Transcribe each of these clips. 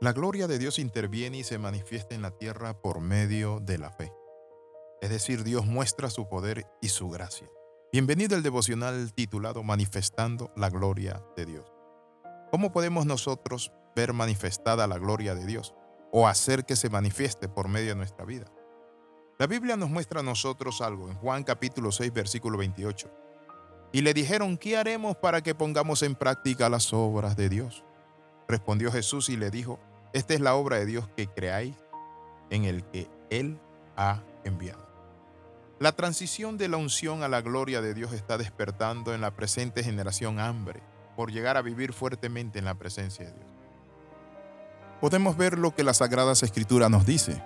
La gloria de Dios interviene y se manifiesta en la tierra por medio de la fe. Es decir, Dios muestra su poder y su gracia. Bienvenido al devocional titulado Manifestando la gloria de Dios. ¿Cómo podemos nosotros ver manifestada la gloria de Dios o hacer que se manifieste por medio de nuestra vida? La Biblia nos muestra a nosotros algo en Juan capítulo 6 versículo 28. Y le dijeron, ¿qué haremos para que pongamos en práctica las obras de Dios? Respondió Jesús y le dijo, esta es la obra de Dios que creáis en el que Él ha enviado. La transición de la unción a la gloria de Dios está despertando en la presente generación hambre por llegar a vivir fuertemente en la presencia de Dios. Podemos ver lo que la Sagrada Escritura nos dice.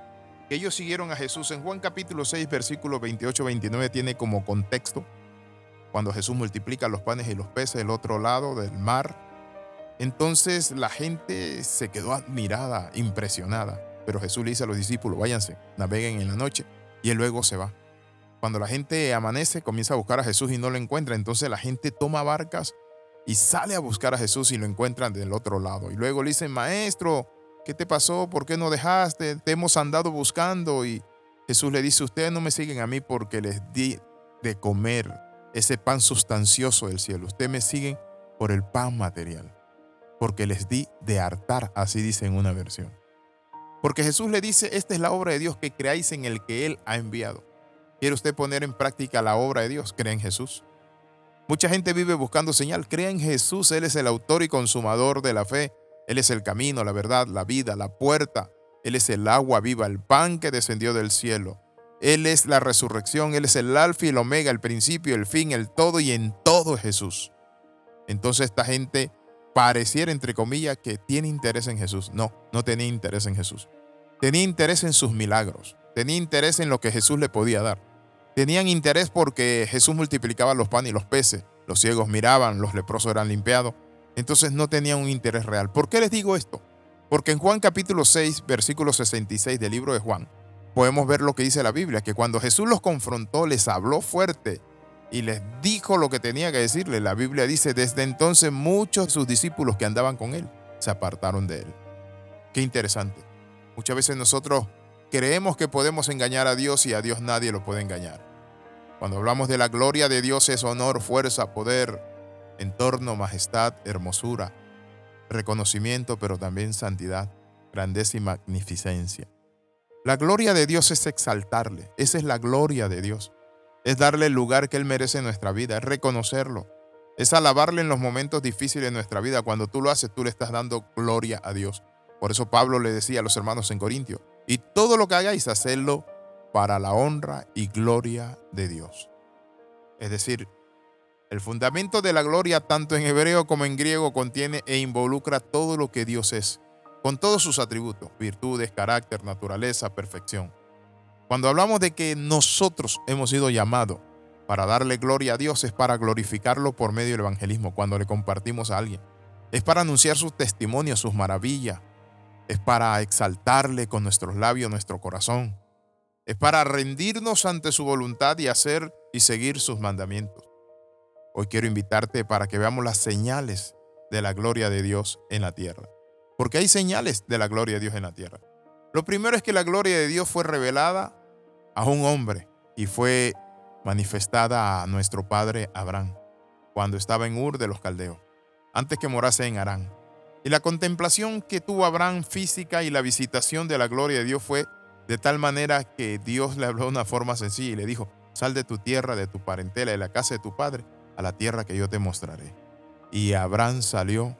Que ellos siguieron a Jesús en Juan capítulo 6, versículo 28-29 tiene como contexto cuando Jesús multiplica los panes y los peces del otro lado del mar entonces la gente se quedó admirada, impresionada. Pero Jesús le dice a los discípulos, váyanse, naveguen en la noche. Y él luego se va. Cuando la gente amanece, comienza a buscar a Jesús y no lo encuentra. Entonces la gente toma barcas y sale a buscar a Jesús y lo encuentran del otro lado. Y luego le dicen, maestro, ¿qué te pasó? ¿Por qué no dejaste? Te hemos andado buscando. Y Jesús le dice, ustedes no me siguen a mí porque les di de comer ese pan sustancioso del cielo. Ustedes me siguen por el pan material porque les di de hartar, así dice en una versión. Porque Jesús le dice, esta es la obra de Dios que creáis en el que Él ha enviado. ¿Quiere usted poner en práctica la obra de Dios? Crea en Jesús. Mucha gente vive buscando señal. Crea en Jesús. Él es el autor y consumador de la fe. Él es el camino, la verdad, la vida, la puerta. Él es el agua viva, el pan que descendió del cielo. Él es la resurrección. Él es el alfa y el omega, el principio, el fin, el todo y en todo es Jesús. Entonces esta gente pareciera, entre comillas, que tiene interés en Jesús. No, no tenía interés en Jesús. Tenía interés en sus milagros. Tenía interés en lo que Jesús le podía dar. Tenían interés porque Jesús multiplicaba los panes y los peces. Los ciegos miraban, los leprosos eran limpiados. Entonces no tenían un interés real. ¿Por qué les digo esto? Porque en Juan capítulo 6, versículo 66 del libro de Juan, podemos ver lo que dice la Biblia, que cuando Jesús los confrontó, les habló fuerte y les dijo lo que tenía que decirle. La Biblia dice, desde entonces muchos de sus discípulos que andaban con él se apartaron de él. Qué interesante. Muchas veces nosotros creemos que podemos engañar a Dios y a Dios nadie lo puede engañar. Cuando hablamos de la gloria de Dios es honor, fuerza, poder, entorno, majestad, hermosura, reconocimiento, pero también santidad, grandeza y magnificencia. La gloria de Dios es exaltarle. Esa es la gloria de Dios es darle el lugar que Él merece en nuestra vida, es reconocerlo, es alabarle en los momentos difíciles de nuestra vida. Cuando tú lo haces, tú le estás dando gloria a Dios. Por eso Pablo le decía a los hermanos en Corintio, y todo lo que hagáis, hacedlo para la honra y gloria de Dios. Es decir, el fundamento de la gloria, tanto en hebreo como en griego, contiene e involucra todo lo que Dios es, con todos sus atributos, virtudes, carácter, naturaleza, perfección. Cuando hablamos de que nosotros hemos sido llamados para darle gloria a Dios, es para glorificarlo por medio del evangelismo, cuando le compartimos a alguien. Es para anunciar sus testimonios, sus maravillas. Es para exaltarle con nuestros labios, nuestro corazón. Es para rendirnos ante su voluntad y hacer y seguir sus mandamientos. Hoy quiero invitarte para que veamos las señales de la gloria de Dios en la tierra. Porque hay señales de la gloria de Dios en la tierra. Lo primero es que la gloria de Dios fue revelada a un hombre y fue manifestada a nuestro padre Abraham cuando estaba en Ur de los Caldeos, antes que morase en Arán. Y la contemplación que tuvo Abraham física y la visitación de la gloria de Dios fue de tal manera que Dios le habló de una forma sencilla y le dijo, sal de tu tierra, de tu parentela, de la casa de tu padre, a la tierra que yo te mostraré. Y Abraham salió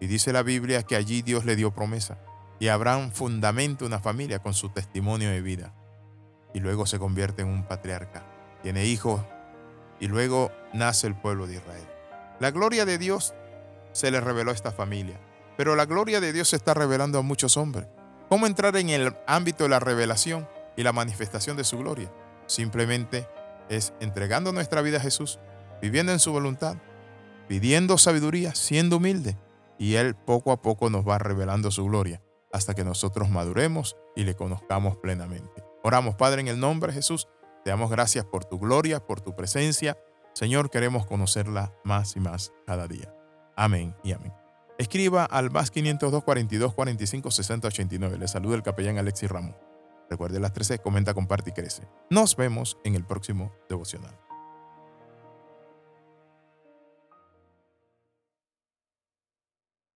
y dice la Biblia que allí Dios le dio promesa. Y Abraham fundamenta una familia con su testimonio de vida y luego se convierte en un patriarca. Tiene hijos y luego nace el pueblo de Israel. La gloria de Dios se le reveló a esta familia, pero la gloria de Dios se está revelando a muchos hombres. ¿Cómo entrar en el ámbito de la revelación y la manifestación de su gloria? Simplemente es entregando nuestra vida a Jesús, viviendo en su voluntad, pidiendo sabiduría, siendo humilde, y Él poco a poco nos va revelando su gloria hasta que nosotros maduremos y le conozcamos plenamente. Oramos, Padre, en el nombre de Jesús. Te damos gracias por tu gloria, por tu presencia. Señor, queremos conocerla más y más cada día. Amén y amén. Escriba al más 502 42 45 60 89. Le saluda el capellán Alexis Ramos. Recuerde las 13, comenta, comparte y crece. Nos vemos en el próximo devocional.